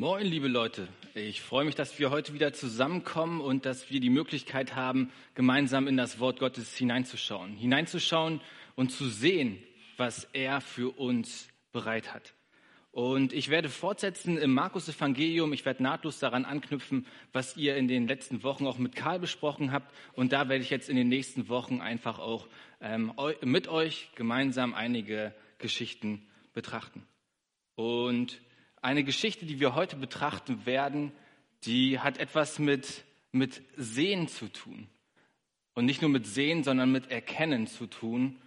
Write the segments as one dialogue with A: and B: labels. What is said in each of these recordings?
A: Moin, liebe Leute. Ich freue mich, dass wir heute wieder zusammenkommen und dass wir die Möglichkeit haben, gemeinsam in das Wort Gottes hineinzuschauen. Hineinzuschauen und zu sehen, was er für uns bereit hat. Und ich werde fortsetzen im Markus-Evangelium. Ich werde nahtlos daran anknüpfen, was ihr in den letzten Wochen auch mit Karl besprochen habt. Und da werde ich jetzt in den nächsten Wochen einfach auch ähm, mit euch gemeinsam einige Geschichten betrachten. Und eine Geschichte, die wir heute betrachten werden, die hat etwas mit, mit Sehen zu tun. Und nicht nur mit Sehen, sondern mit Erkennen zu tun.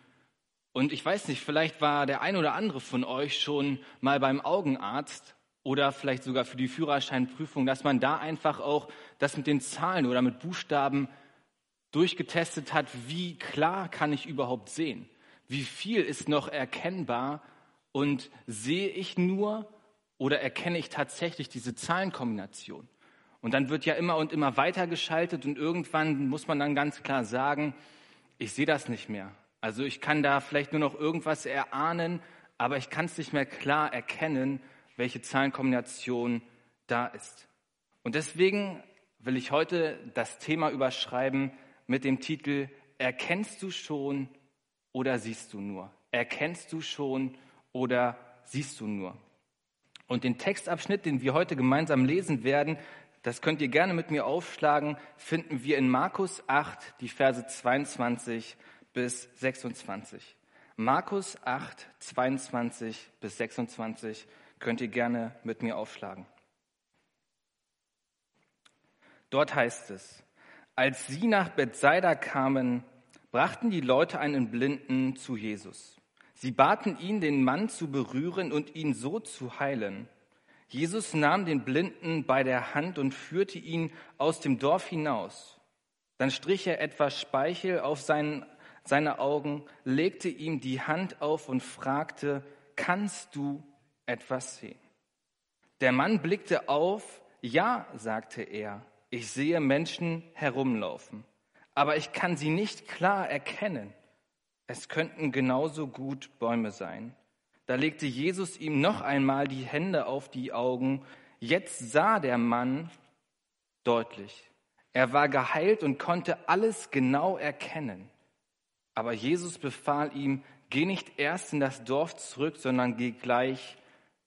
A: Und ich weiß nicht, vielleicht war der ein oder andere von euch schon mal beim Augenarzt oder vielleicht sogar für die Führerscheinprüfung, dass man da einfach auch das mit den Zahlen oder mit Buchstaben durchgetestet hat, wie klar kann ich überhaupt sehen? Wie viel ist noch erkennbar und sehe ich nur oder erkenne ich tatsächlich diese Zahlenkombination? Und dann wird ja immer und immer weiter geschaltet und irgendwann muss man dann ganz klar sagen, ich sehe das nicht mehr. Also ich kann da vielleicht nur noch irgendwas erahnen, aber ich kann es nicht mehr klar erkennen, welche Zahlenkombination da ist. Und deswegen will ich heute das Thema überschreiben mit dem Titel Erkennst du schon oder siehst du nur? Erkennst du schon oder siehst du nur? Und den Textabschnitt, den wir heute gemeinsam lesen werden, das könnt ihr gerne mit mir aufschlagen, finden wir in Markus 8, die Verse 22 bis 26. Markus 8, 22 bis 26 könnt ihr gerne mit mir aufschlagen. Dort heißt es, als sie nach Bethsaida kamen, brachten die Leute einen Blinden zu Jesus. Sie baten ihn, den Mann zu berühren und ihn so zu heilen. Jesus nahm den Blinden bei der Hand und führte ihn aus dem Dorf hinaus. Dann strich er etwas Speichel auf seinen, seine Augen, legte ihm die Hand auf und fragte, kannst du etwas sehen? Der Mann blickte auf, ja, sagte er, ich sehe Menschen herumlaufen, aber ich kann sie nicht klar erkennen. Es könnten genauso gut Bäume sein. Da legte Jesus ihm noch einmal die Hände auf die Augen. Jetzt sah der Mann deutlich. Er war geheilt und konnte alles genau erkennen. Aber Jesus befahl ihm, geh nicht erst in das Dorf zurück, sondern geh gleich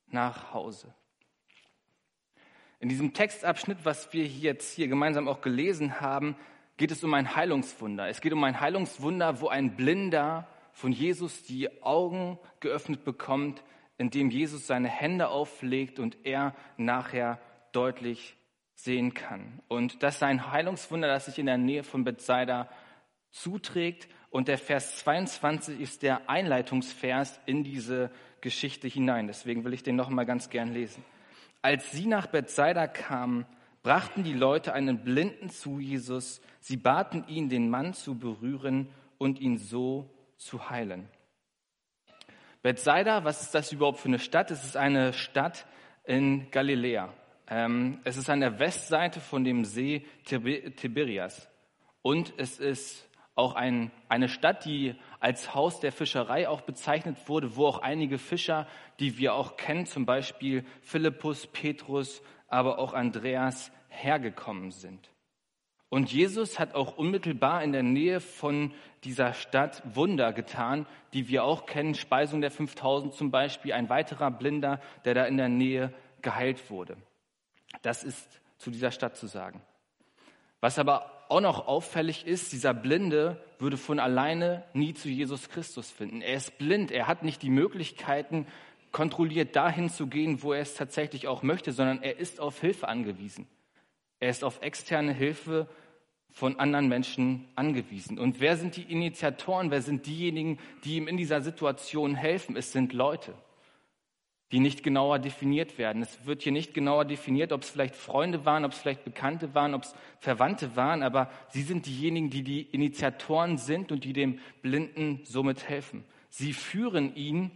A: nach Hause. In diesem Textabschnitt, was wir jetzt hier gemeinsam auch gelesen haben, geht es um ein Heilungswunder. Es geht um ein Heilungswunder, wo ein Blinder von Jesus die Augen geöffnet bekommt, indem Jesus seine Hände auflegt und er nachher deutlich sehen kann. Und das ist ein Heilungswunder, das sich in der Nähe von Bethsaida zuträgt. Und der Vers 22 ist der Einleitungsvers in diese Geschichte hinein. Deswegen will ich den noch mal ganz gern lesen. Als sie nach Bethsaida kamen, brachten die Leute einen Blinden zu Jesus. Sie baten ihn, den Mann zu berühren und ihn so zu heilen. Bethsaida, was ist das überhaupt für eine Stadt? Es ist eine Stadt in Galiläa. Ähm, es ist an der Westseite von dem See Tiberias. Und es ist auch ein, eine Stadt, die als Haus der Fischerei auch bezeichnet wurde, wo auch einige Fischer, die wir auch kennen, zum Beispiel Philippus, Petrus, aber auch Andreas, hergekommen sind. Und Jesus hat auch unmittelbar in der Nähe von dieser Stadt Wunder getan, die wir auch kennen. Speisung der 5000 zum Beispiel, ein weiterer Blinder, der da in der Nähe geheilt wurde. Das ist zu dieser Stadt zu sagen. Was aber auch noch auffällig ist, dieser Blinde würde von alleine nie zu Jesus Christus finden. Er ist blind, er hat nicht die Möglichkeiten, kontrolliert dahin zu gehen, wo er es tatsächlich auch möchte, sondern er ist auf Hilfe angewiesen. Er ist auf externe Hilfe von anderen Menschen angewiesen. Und wer sind die Initiatoren? Wer sind diejenigen, die ihm in dieser Situation helfen? Es sind Leute, die nicht genauer definiert werden. Es wird hier nicht genauer definiert, ob es vielleicht Freunde waren, ob es vielleicht Bekannte waren, ob es Verwandte waren, aber sie sind diejenigen, die die Initiatoren sind und die dem Blinden somit helfen. Sie führen ihn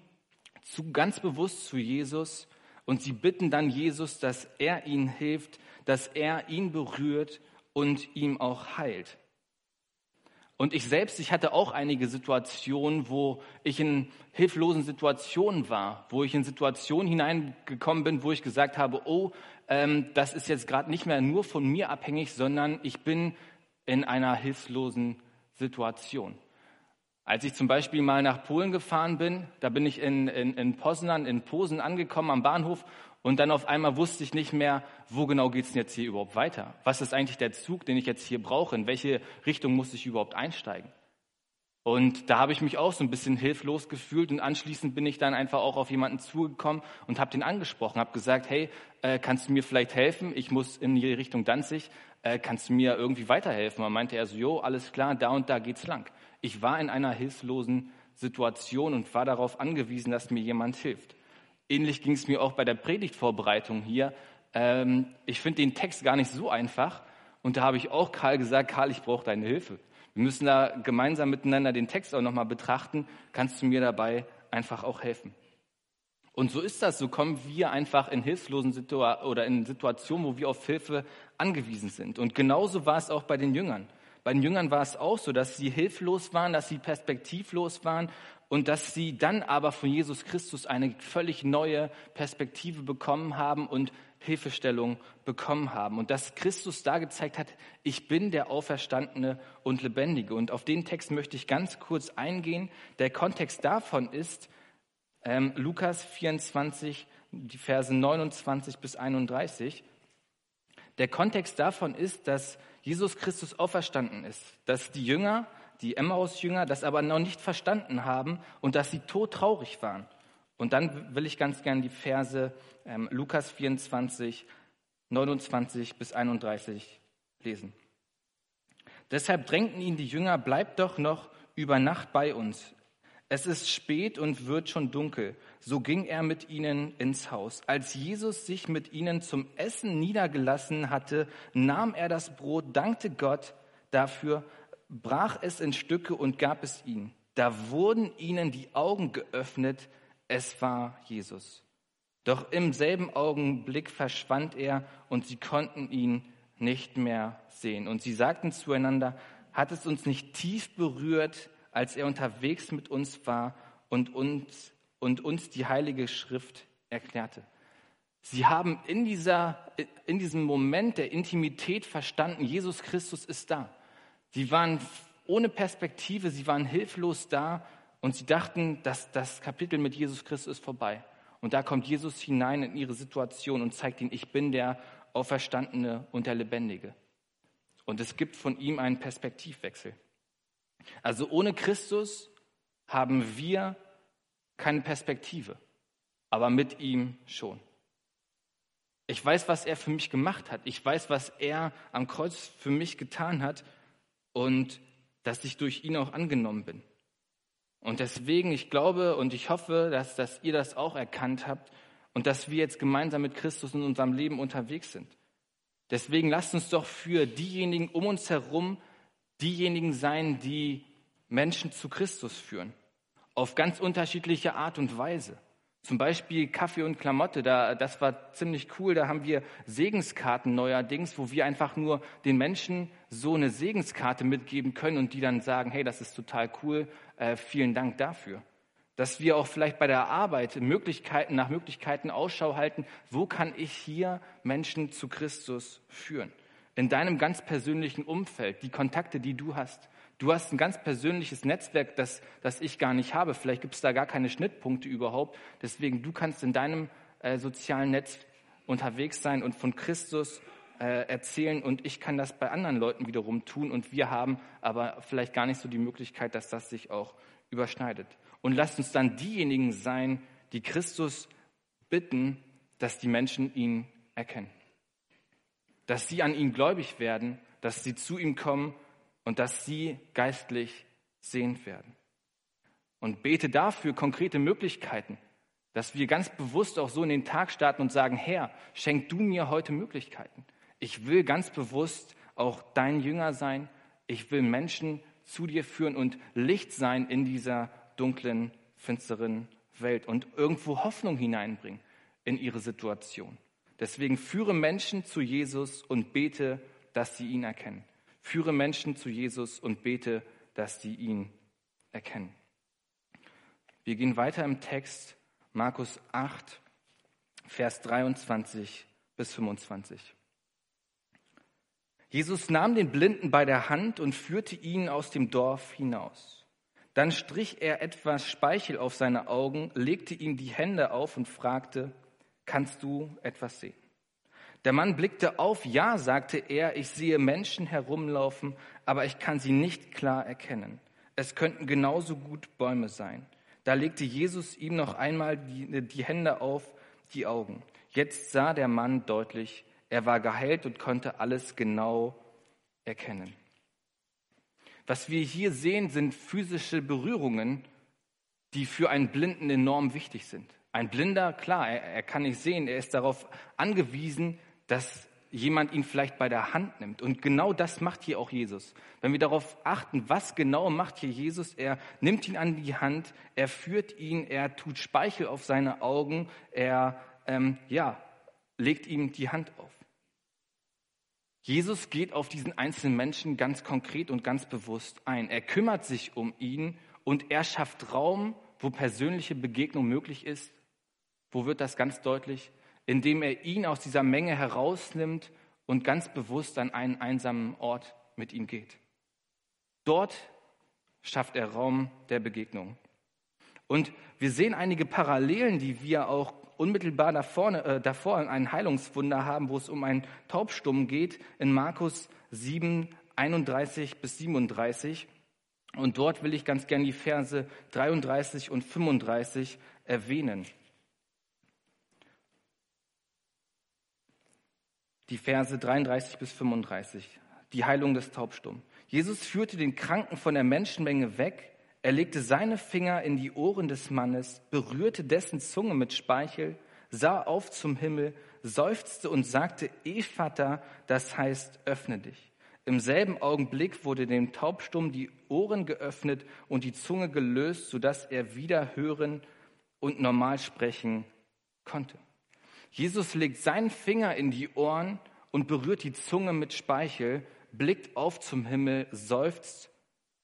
A: zu, ganz bewusst zu Jesus und sie bitten dann Jesus, dass er ihnen hilft, dass er ihn berührt und ihm auch heilt. Und ich selbst, ich hatte auch einige Situationen, wo ich in hilflosen Situationen war, wo ich in Situationen hineingekommen bin, wo ich gesagt habe, oh, ähm, das ist jetzt gerade nicht mehr nur von mir abhängig, sondern ich bin in einer hilflosen Situation. Als ich zum Beispiel mal nach Polen gefahren bin, da bin ich in, in, in Poznan, in Posen angekommen am Bahnhof und dann auf einmal wusste ich nicht mehr, wo genau geht es denn jetzt hier überhaupt weiter? Was ist eigentlich der Zug, den ich jetzt hier brauche? In welche Richtung muss ich überhaupt einsteigen? Und da habe ich mich auch so ein bisschen hilflos gefühlt und anschließend bin ich dann einfach auch auf jemanden zugekommen und habe den angesprochen, habe gesagt, hey, äh, kannst du mir vielleicht helfen? Ich muss in die Richtung Danzig, äh, kannst du mir irgendwie weiterhelfen? Und meinte er so, jo, alles klar, da und da geht's lang. Ich war in einer hilflosen Situation und war darauf angewiesen, dass mir jemand hilft. Ähnlich ging es mir auch bei der Predigtvorbereitung hier. Ähm, ich finde den Text gar nicht so einfach. Und da habe ich auch Karl gesagt, Karl, ich brauche deine Hilfe. Wir müssen da gemeinsam miteinander den Text auch nochmal betrachten. Kannst du mir dabei einfach auch helfen? Und so ist das. So kommen wir einfach in hilflosen Situationen oder in Situationen, wo wir auf Hilfe angewiesen sind. Und genauso war es auch bei den Jüngern. Bei den Jüngern war es auch so, dass sie hilflos waren, dass sie perspektivlos waren und dass sie dann aber von Jesus Christus eine völlig neue Perspektive bekommen haben und Hilfestellung bekommen haben. Und dass Christus da gezeigt hat, ich bin der Auferstandene und Lebendige. Und auf den Text möchte ich ganz kurz eingehen. Der Kontext davon ist ähm, Lukas 24, die Verse 29 bis 31. Der Kontext davon ist, dass Jesus Christus auferstanden ist, dass die Jünger die Emmaus-Jünger das aber noch nicht verstanden haben und dass sie todtraurig waren. Und dann will ich ganz gern die Verse ähm, Lukas 24, 29 bis 31 lesen. Deshalb drängten ihn die Jünger, bleibt doch noch über Nacht bei uns. Es ist spät und wird schon dunkel. So ging er mit ihnen ins Haus. Als Jesus sich mit ihnen zum Essen niedergelassen hatte, nahm er das Brot, dankte Gott dafür, brach es in Stücke und gab es ihnen. Da wurden ihnen die Augen geöffnet, es war Jesus. Doch im selben Augenblick verschwand er und sie konnten ihn nicht mehr sehen. Und sie sagten zueinander, hat es uns nicht tief berührt, als er unterwegs mit uns war und uns, und uns die Heilige Schrift erklärte. Sie haben in, dieser, in diesem Moment der Intimität verstanden, Jesus Christus ist da. Sie waren ohne Perspektive, sie waren hilflos da und sie dachten, dass das Kapitel mit Jesus Christus ist vorbei. Und da kommt Jesus hinein in ihre Situation und zeigt ihnen, ich bin der Auferstandene und der Lebendige. Und es gibt von ihm einen Perspektivwechsel. Also ohne Christus haben wir keine Perspektive, aber mit ihm schon. Ich weiß, was er für mich gemacht hat. Ich weiß, was er am Kreuz für mich getan hat und dass ich durch ihn auch angenommen bin. Und deswegen, ich glaube und ich hoffe, dass, dass ihr das auch erkannt habt und dass wir jetzt gemeinsam mit Christus in unserem Leben unterwegs sind. Deswegen lasst uns doch für diejenigen um uns herum diejenigen sein, die Menschen zu Christus führen. Auf ganz unterschiedliche Art und Weise. Zum Beispiel Kaffee und Klamotte, da, das war ziemlich cool. Da haben wir Segenskarten neuerdings, wo wir einfach nur den Menschen so eine Segenskarte mitgeben können und die dann sagen, hey, das ist total cool, äh, vielen Dank dafür. Dass wir auch vielleicht bei der Arbeit Möglichkeiten nach Möglichkeiten Ausschau halten, wo kann ich hier Menschen zu Christus führen? In deinem ganz persönlichen Umfeld, die Kontakte, die du hast. Du hast ein ganz persönliches Netzwerk, das, das ich gar nicht habe. Vielleicht gibt es da gar keine Schnittpunkte überhaupt. Deswegen, du kannst in deinem äh, sozialen Netz unterwegs sein und von Christus erzählen und ich kann das bei anderen Leuten wiederum tun und wir haben aber vielleicht gar nicht so die Möglichkeit, dass das sich auch überschneidet. Und lasst uns dann diejenigen sein, die Christus bitten, dass die Menschen ihn erkennen. Dass sie an ihn gläubig werden, dass sie zu ihm kommen und dass sie geistlich sehend werden. Und bete dafür konkrete Möglichkeiten, dass wir ganz bewusst auch so in den Tag starten und sagen, Herr, schenk du mir heute Möglichkeiten. Ich will ganz bewusst auch dein Jünger sein. Ich will Menschen zu dir führen und Licht sein in dieser dunklen, finsteren Welt und irgendwo Hoffnung hineinbringen in ihre Situation. Deswegen führe Menschen zu Jesus und bete, dass sie ihn erkennen. Führe Menschen zu Jesus und bete, dass sie ihn erkennen. Wir gehen weiter im Text, Markus 8, Vers 23 bis 25. Jesus nahm den Blinden bei der Hand und führte ihn aus dem Dorf hinaus. Dann strich er etwas Speichel auf seine Augen, legte ihm die Hände auf und fragte, kannst du etwas sehen? Der Mann blickte auf, ja, sagte er, ich sehe Menschen herumlaufen, aber ich kann sie nicht klar erkennen. Es könnten genauso gut Bäume sein. Da legte Jesus ihm noch einmal die, die Hände auf die Augen. Jetzt sah der Mann deutlich, er war geheilt und konnte alles genau erkennen. Was wir hier sehen, sind physische Berührungen, die für einen Blinden enorm wichtig sind. Ein Blinder, klar, er, er, kann nicht sehen, er ist darauf angewiesen, dass jemand ihn vielleicht bei der Hand nimmt. Und genau das macht hier auch Jesus. Wenn wir darauf achten, was genau macht hier Jesus, er nimmt ihn an die Hand, er führt ihn, er tut Speichel auf seine Augen, er ähm, ja, legt ihm die Hand auf. Jesus geht auf diesen einzelnen Menschen ganz konkret und ganz bewusst ein. Er kümmert sich um ihn und er schafft Raum, wo persönliche Begegnung möglich ist. Wo wird das ganz deutlich? Indem er ihn aus dieser Menge herausnimmt und ganz bewusst an einen einsamen Ort mit ihm geht. Dort schafft er Raum der Begegnung. Und wir sehen einige Parallelen, die wir auch unmittelbar davor, äh, davor ein Heilungswunder haben, wo es um einen Taubstumm geht, in Markus 7, 31 bis 37. Und dort will ich ganz gern die Verse 33 und 35 erwähnen. Die Verse 33 bis 35, die Heilung des Taubstummen. Jesus führte den Kranken von der Menschenmenge weg er legte seine Finger in die Ohren des Mannes, berührte dessen Zunge mit Speichel, sah auf zum Himmel, seufzte und sagte, Ephata, das heißt, öffne dich. Im selben Augenblick wurde dem Taubstumm die Ohren geöffnet und die Zunge gelöst, sodass er wieder hören und normal sprechen konnte. Jesus legt seinen Finger in die Ohren und berührt die Zunge mit Speichel, blickt auf zum Himmel, seufzt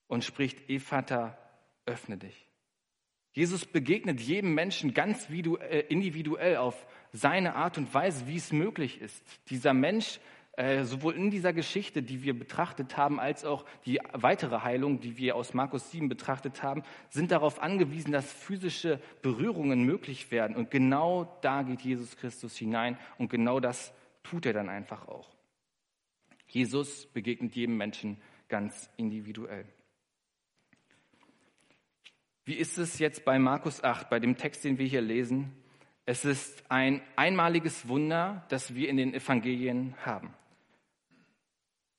A: und spricht Ephata, öffne dich. Jesus begegnet jedem Menschen ganz äh, individuell auf seine Art und Weise, wie es möglich ist. Dieser Mensch, äh, sowohl in dieser Geschichte, die wir betrachtet haben, als auch die weitere Heilung, die wir aus Markus 7 betrachtet haben, sind darauf angewiesen, dass physische Berührungen möglich werden. Und genau da geht Jesus Christus hinein und genau das tut er dann einfach auch. Jesus begegnet jedem Menschen ganz individuell. Wie ist es jetzt bei Markus 8, bei dem Text, den wir hier lesen? Es ist ein einmaliges Wunder, das wir in den Evangelien haben.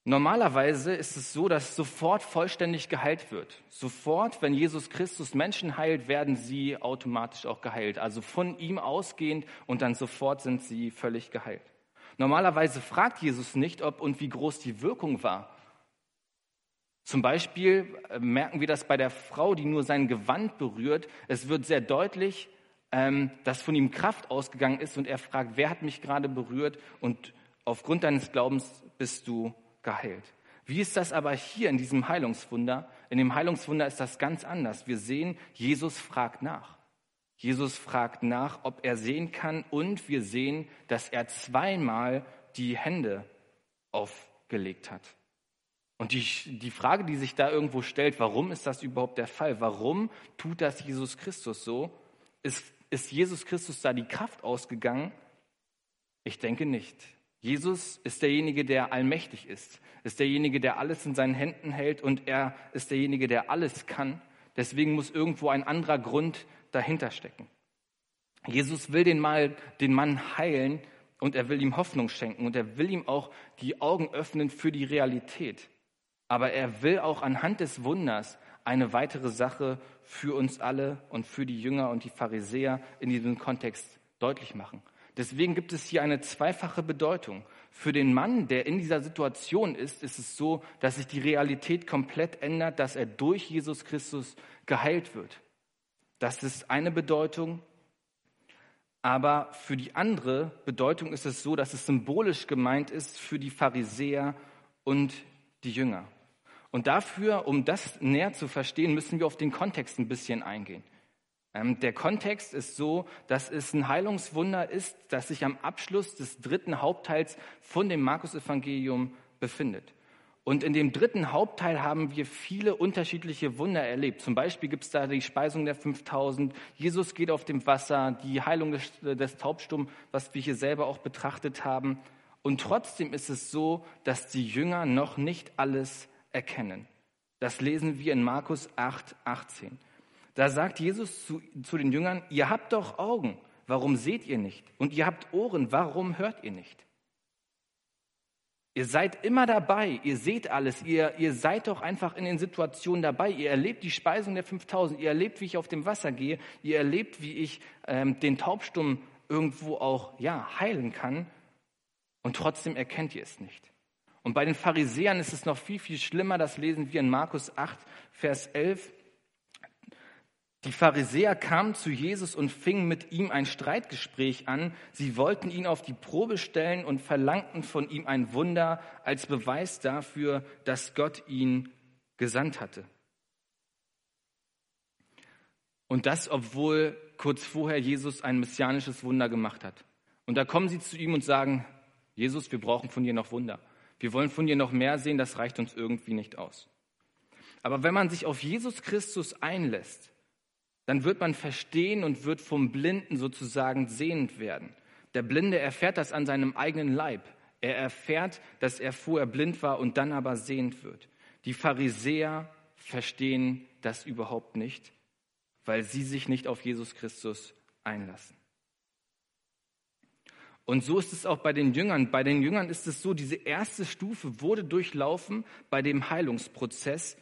A: Normalerweise ist es so, dass sofort vollständig geheilt wird. Sofort, wenn Jesus Christus Menschen heilt, werden sie automatisch auch geheilt. Also von ihm ausgehend und dann sofort sind sie völlig geheilt. Normalerweise fragt Jesus nicht, ob und wie groß die Wirkung war. Zum Beispiel äh, merken wir das bei der Frau, die nur sein Gewand berührt. Es wird sehr deutlich, ähm, dass von ihm Kraft ausgegangen ist und er fragt, wer hat mich gerade berührt? Und aufgrund deines Glaubens bist du geheilt. Wie ist das aber hier in diesem Heilungswunder? In dem Heilungswunder ist das ganz anders. Wir sehen, Jesus fragt nach. Jesus fragt nach, ob er sehen kann und wir sehen, dass er zweimal die Hände aufgelegt hat. Und die, die Frage, die sich da irgendwo stellt, warum ist das überhaupt der Fall? Warum tut das Jesus Christus so? Ist, ist Jesus Christus da die Kraft ausgegangen? Ich denke nicht. Jesus ist derjenige, der allmächtig ist, ist derjenige, der alles in seinen Händen hält und er ist derjenige, der alles kann. Deswegen muss irgendwo ein anderer Grund dahinter stecken. Jesus will den, Mal, den Mann heilen und er will ihm Hoffnung schenken und er will ihm auch die Augen öffnen für die Realität. Aber er will auch anhand des Wunders eine weitere Sache für uns alle und für die Jünger und die Pharisäer in diesem Kontext deutlich machen. Deswegen gibt es hier eine zweifache Bedeutung. Für den Mann, der in dieser Situation ist, ist es so, dass sich die Realität komplett ändert, dass er durch Jesus Christus geheilt wird. Das ist eine Bedeutung. Aber für die andere Bedeutung ist es so, dass es symbolisch gemeint ist für die Pharisäer und die Jünger. Und dafür, um das näher zu verstehen, müssen wir auf den Kontext ein bisschen eingehen. Ähm, der Kontext ist so, dass es ein Heilungswunder ist, das sich am Abschluss des dritten Hauptteils von dem Markus-Evangelium befindet. Und in dem dritten Hauptteil haben wir viele unterschiedliche Wunder erlebt. Zum Beispiel gibt es da die Speisung der 5000, Jesus geht auf dem Wasser, die Heilung des, des Taubstumms, was wir hier selber auch betrachtet haben. Und trotzdem ist es so, dass die Jünger noch nicht alles erkennen. Das lesen wir in Markus 8, 18. Da sagt Jesus zu, zu den Jüngern, ihr habt doch Augen, warum seht ihr nicht? Und ihr habt Ohren, warum hört ihr nicht? Ihr seid immer dabei, ihr seht alles, ihr, ihr seid doch einfach in den Situationen dabei, ihr erlebt die Speisung der 5000, ihr erlebt, wie ich auf dem Wasser gehe, ihr erlebt, wie ich ähm, den Taubstumm irgendwo auch ja, heilen kann und trotzdem erkennt ihr es nicht. Und bei den Pharisäern ist es noch viel, viel schlimmer, das lesen wir in Markus 8, Vers 11. Die Pharisäer kamen zu Jesus und fingen mit ihm ein Streitgespräch an. Sie wollten ihn auf die Probe stellen und verlangten von ihm ein Wunder als Beweis dafür, dass Gott ihn gesandt hatte. Und das, obwohl kurz vorher Jesus ein messianisches Wunder gemacht hat. Und da kommen sie zu ihm und sagen, Jesus, wir brauchen von dir noch Wunder. Wir wollen von dir noch mehr sehen, das reicht uns irgendwie nicht aus. Aber wenn man sich auf Jesus Christus einlässt, dann wird man verstehen und wird vom Blinden sozusagen sehend werden. Der Blinde erfährt das an seinem eigenen Leib. Er erfährt, dass er vorher blind war und dann aber sehend wird. Die Pharisäer verstehen das überhaupt nicht, weil sie sich nicht auf Jesus Christus einlassen. Und so ist es auch bei den Jüngern. Bei den Jüngern ist es so, diese erste Stufe wurde durchlaufen bei dem Heilungsprozess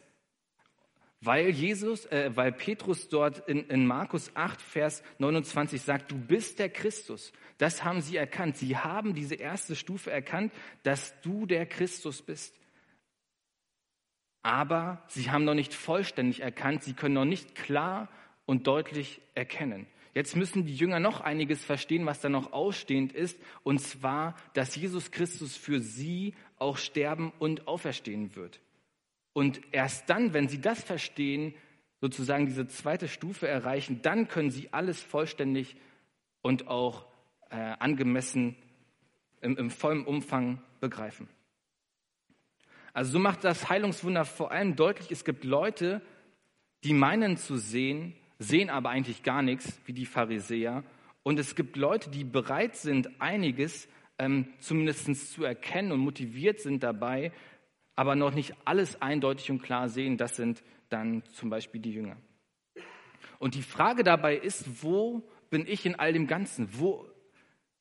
A: weil Jesus, äh, weil Petrus dort in, in Markus 8, Vers 29 sagt, du bist der Christus. Das haben sie erkannt. Sie haben diese erste Stufe erkannt, dass du der Christus bist. Aber sie haben noch nicht vollständig erkannt, sie können noch nicht klar und deutlich erkennen. Jetzt müssen die Jünger noch einiges verstehen, was da noch ausstehend ist, und zwar, dass Jesus Christus für sie auch sterben und auferstehen wird. Und erst dann, wenn sie das verstehen, sozusagen diese zweite Stufe erreichen, dann können sie alles vollständig und auch äh, angemessen im, im vollen Umfang begreifen. Also so macht das Heilungswunder vor allem deutlich, es gibt Leute, die meinen zu sehen, sehen aber eigentlich gar nichts, wie die Pharisäer. Und es gibt Leute, die bereit sind, einiges ähm, zumindest zu erkennen und motiviert sind dabei, aber noch nicht alles eindeutig und klar sehen, das sind dann zum Beispiel die Jünger. Und die Frage dabei ist, wo bin ich in all dem Ganzen? Wo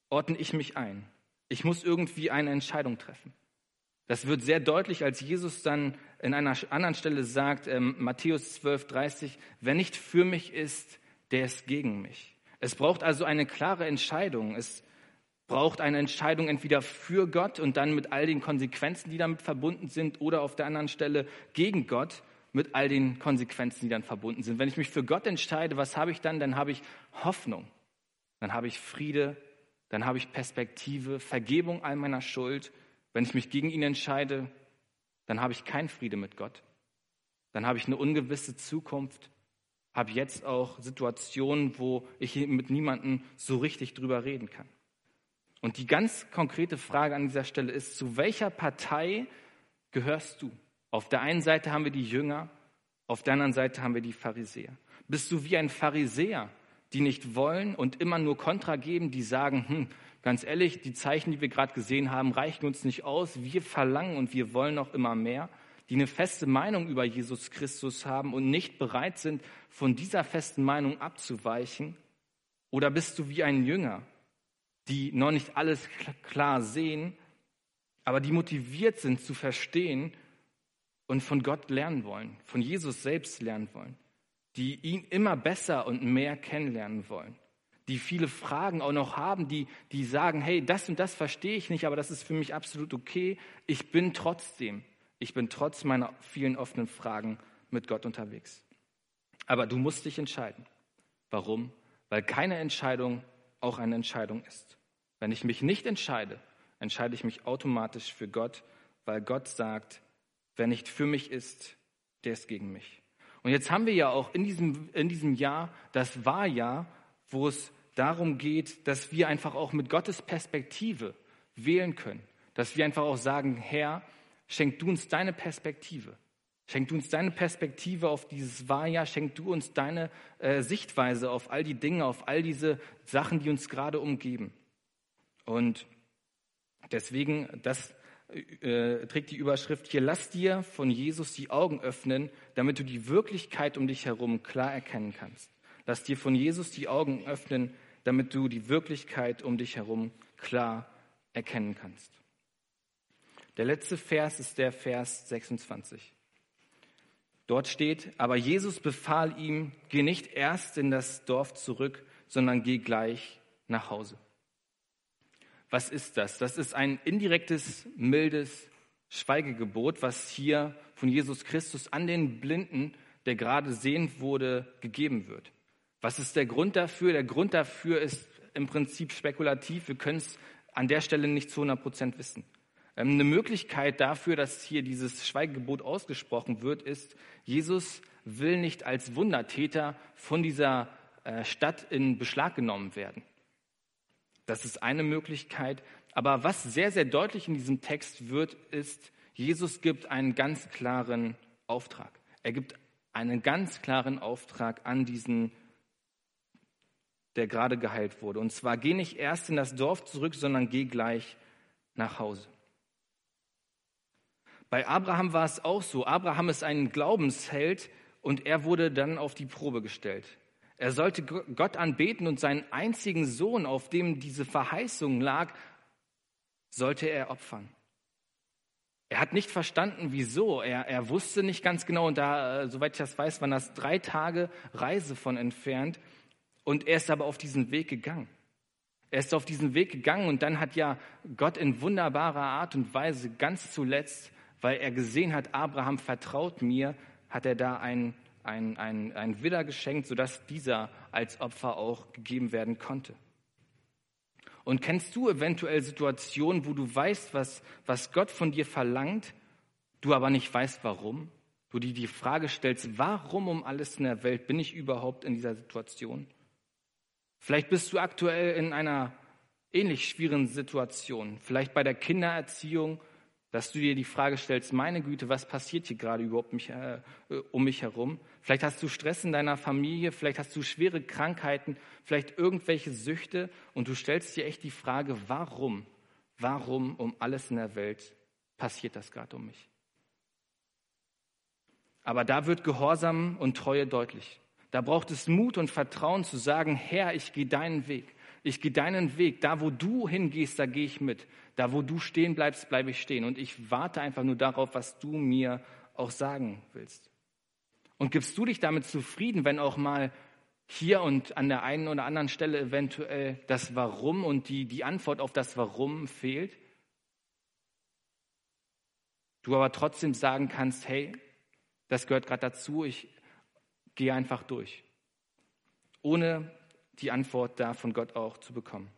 A: ordne ich mich ein? Ich muss irgendwie eine Entscheidung treffen. Das wird sehr deutlich, als Jesus dann in einer anderen Stelle sagt, ähm, Matthäus 12, 30, wer nicht für mich ist, der ist gegen mich. Es braucht also eine klare Entscheidung. Es braucht eine Entscheidung entweder für Gott und dann mit all den Konsequenzen, die damit verbunden sind, oder auf der anderen Stelle gegen Gott mit all den Konsequenzen, die dann verbunden sind. Wenn ich mich für Gott entscheide, was habe ich dann? Dann habe ich Hoffnung, dann habe ich Friede, dann habe ich Perspektive, Vergebung all meiner Schuld. Wenn ich mich gegen ihn entscheide, dann habe ich keinen Friede mit Gott. Dann habe ich eine ungewisse Zukunft, habe jetzt auch Situationen, wo ich mit niemandem so richtig drüber reden kann. Und die ganz konkrete Frage an dieser Stelle ist, zu welcher Partei gehörst du? Auf der einen Seite haben wir die Jünger, auf der anderen Seite haben wir die Pharisäer. Bist du wie ein Pharisäer, die nicht wollen und immer nur Kontra geben, die sagen, hm, ganz ehrlich, die Zeichen, die wir gerade gesehen haben, reichen uns nicht aus, wir verlangen und wir wollen noch immer mehr, die eine feste Meinung über Jesus Christus haben und nicht bereit sind, von dieser festen Meinung abzuweichen? Oder bist du wie ein Jünger, die noch nicht alles klar sehen, aber die motiviert sind zu verstehen und von Gott lernen wollen, von Jesus selbst lernen wollen, die ihn immer besser und mehr kennenlernen wollen, die viele Fragen auch noch haben, die, die sagen, hey, das und das verstehe ich nicht, aber das ist für mich absolut okay. Ich bin trotzdem, ich bin trotz meiner vielen offenen Fragen mit Gott unterwegs. Aber du musst dich entscheiden. Warum? Weil keine Entscheidung auch eine Entscheidung ist. Wenn ich mich nicht entscheide, entscheide ich mich automatisch für Gott, weil Gott sagt, Wer nicht für mich ist, der ist gegen mich. Und jetzt haben wir ja auch in diesem, in diesem Jahr das Wahljahr, wo es darum geht, dass wir einfach auch mit Gottes Perspektive wählen können. Dass wir einfach auch sagen, Herr, schenk du uns deine Perspektive. Schenk du uns deine Perspektive auf dieses Wahljahr, schenk du uns deine äh, Sichtweise auf all die Dinge, auf all diese Sachen, die uns gerade umgeben. Und deswegen, das äh, trägt die Überschrift hier, lass dir von Jesus die Augen öffnen, damit du die Wirklichkeit um dich herum klar erkennen kannst. Lass dir von Jesus die Augen öffnen, damit du die Wirklichkeit um dich herum klar erkennen kannst. Der letzte Vers ist der Vers 26. Dort steht, aber Jesus befahl ihm, geh nicht erst in das Dorf zurück, sondern geh gleich nach Hause. Was ist das? Das ist ein indirektes, mildes Schweigegebot, was hier von Jesus Christus an den Blinden, der gerade sehend wurde, gegeben wird. Was ist der Grund dafür? Der Grund dafür ist im Prinzip spekulativ. Wir können es an der Stelle nicht zu 100 Prozent wissen. Ähm, eine Möglichkeit dafür, dass hier dieses Schweigegebot ausgesprochen wird, ist, Jesus will nicht als Wundertäter von dieser äh, Stadt in Beschlag genommen werden. Das ist eine Möglichkeit. Aber was sehr, sehr deutlich in diesem Text wird, ist, Jesus gibt einen ganz klaren Auftrag. Er gibt einen ganz klaren Auftrag an diesen, der gerade geheilt wurde. Und zwar, geh nicht erst in das Dorf zurück, sondern geh gleich nach Hause. Bei Abraham war es auch so. Abraham ist ein Glaubensheld und er wurde dann auf die Probe gestellt. Er sollte Gott anbeten und seinen einzigen Sohn, auf dem diese Verheißung lag, sollte er opfern. Er hat nicht verstanden, wieso. Er, er wusste nicht ganz genau, und da, äh, soweit ich das weiß, waren das drei Tage Reise von entfernt. Und er ist aber auf diesen Weg gegangen. Er ist auf diesen Weg gegangen und dann hat ja Gott in wunderbarer Art und Weise ganz zuletzt weil er gesehen hat, Abraham vertraut mir, hat er da ein, ein, ein, ein Widder geschenkt, sodass dieser als Opfer auch gegeben werden konnte. Und kennst du eventuell Situationen, wo du weißt, was, was Gott von dir verlangt, du aber nicht weißt, warum? Du dir die Frage stellst, warum um alles in der Welt bin ich überhaupt in dieser Situation? Vielleicht bist du aktuell in einer ähnlich schwierigen Situation, vielleicht bei der Kindererziehung, dass du dir die Frage stellst, meine Güte, was passiert hier gerade überhaupt mich, äh, um mich herum? Vielleicht hast du Stress in deiner Familie, vielleicht hast du schwere Krankheiten, vielleicht irgendwelche Süchte und du stellst dir echt die Frage, warum, warum um alles in der Welt passiert das gerade um mich? Aber da wird Gehorsam und Treue deutlich. Da braucht es Mut und Vertrauen zu sagen, Herr, ich gehe deinen Weg. Ich gehe deinen Weg. Da, wo du hingehst, da gehe ich mit. Da, wo du stehen bleibst, bleibe ich stehen. Und ich warte einfach nur darauf, was du mir auch sagen willst. Und gibst du dich damit zufrieden, wenn auch mal hier und an der einen oder anderen Stelle eventuell das Warum und die, die Antwort auf das Warum fehlt? Du aber trotzdem sagen kannst, hey, das gehört gerade dazu, ich gehe einfach durch. Ohne die Antwort da von Gott auch zu bekommen.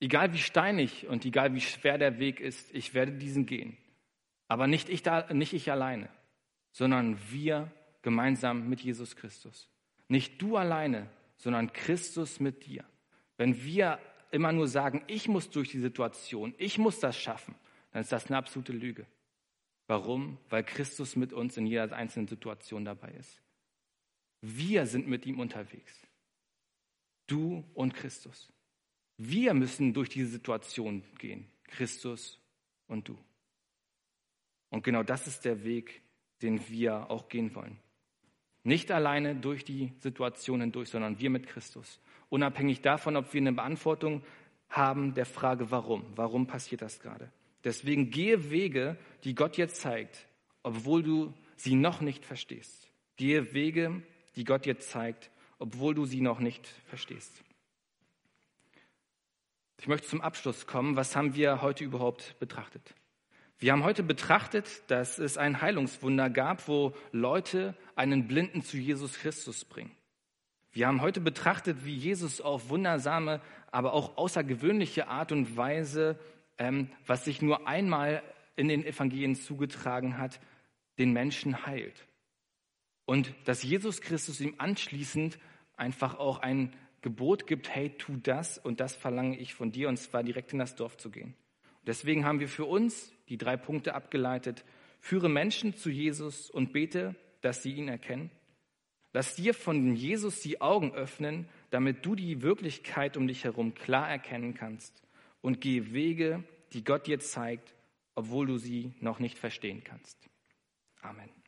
A: Egal wie steinig und egal wie schwer der Weg ist, ich werde diesen gehen. Aber nicht ich, da, nicht ich alleine, sondern wir gemeinsam mit Jesus Christus. Nicht du alleine, sondern Christus mit dir. Wenn wir immer nur sagen, ich muss durch die Situation, ich muss das schaffen, dann ist das eine absolute Lüge. Warum? Weil Christus mit uns in jeder einzelnen Situation dabei ist. Wir sind mit ihm unterwegs. Du und Christus. Wir müssen durch diese Situation gehen. Christus und du. Und genau das ist der Weg, den wir auch gehen wollen. Nicht alleine durch die Situation hindurch, sondern wir mit Christus. Unabhängig davon, ob wir eine Beantwortung haben der Frage, warum. Warum passiert das gerade? Deswegen gehe Wege, die Gott dir zeigt, obwohl du sie noch nicht verstehst. Gehe Wege, die Gott dir zeigt, obwohl du sie noch nicht verstehst. Ich möchte zum Abschluss kommen. Was haben wir heute überhaupt betrachtet? Wir haben heute betrachtet, dass es ein Heilungswunder gab, wo Leute einen Blinden zu Jesus Christus bringen. Wir haben heute betrachtet, wie Jesus auf wundersame, aber auch außergewöhnliche Art und Weise, ähm, was sich nur einmal in den Evangelien zugetragen hat, den Menschen heilt. Und dass Jesus Christus ihm anschließend einfach auch ein Gebot gibt, hey, tu das und das verlange ich von dir, und zwar direkt in das Dorf zu gehen. Deswegen haben wir für uns die drei Punkte abgeleitet. Führe Menschen zu Jesus und bete, dass sie ihn erkennen. Lass dir von Jesus die Augen öffnen, damit du die Wirklichkeit um dich herum klar erkennen kannst. Und gehe Wege, die Gott dir zeigt, obwohl du sie noch nicht verstehen kannst. Amen.